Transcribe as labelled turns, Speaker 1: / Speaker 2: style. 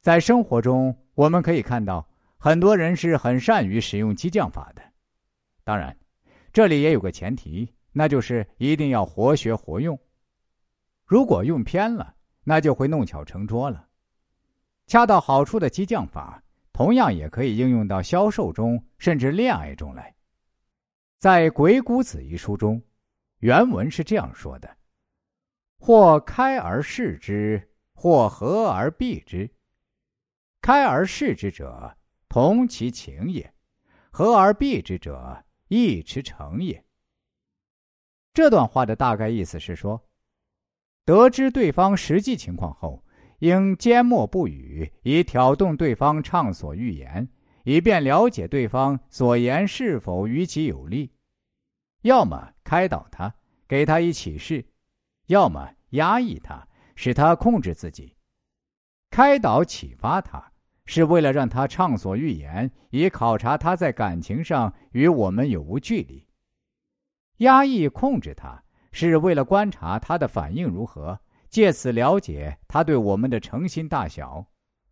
Speaker 1: 在生活中，我们可以看到很多人是很善于使用激将法的。当然，这里也有个前提，那就是一定要活学活用。如果用偏了，那就会弄巧成拙了。恰到好处的激将法，同样也可以应用到销售中，甚至恋爱中来。在《鬼谷子》一书中，原文是这样说的：“或开而视之，或合而避之。开而视之者，同其情也；合而避之者，亦持诚也。”这段话的大概意思是说，得知对方实际情况后，应缄默不语，以挑动对方畅所欲言。以便了解对方所言是否于其有利，要么开导他，给他以启示；要么压抑他，使他控制自己。开导启发他，是为了让他畅所欲言，以考察他在感情上与我们有无距离；压抑控制他，是为了观察他的反应如何，借此了解他对我们的诚心大小。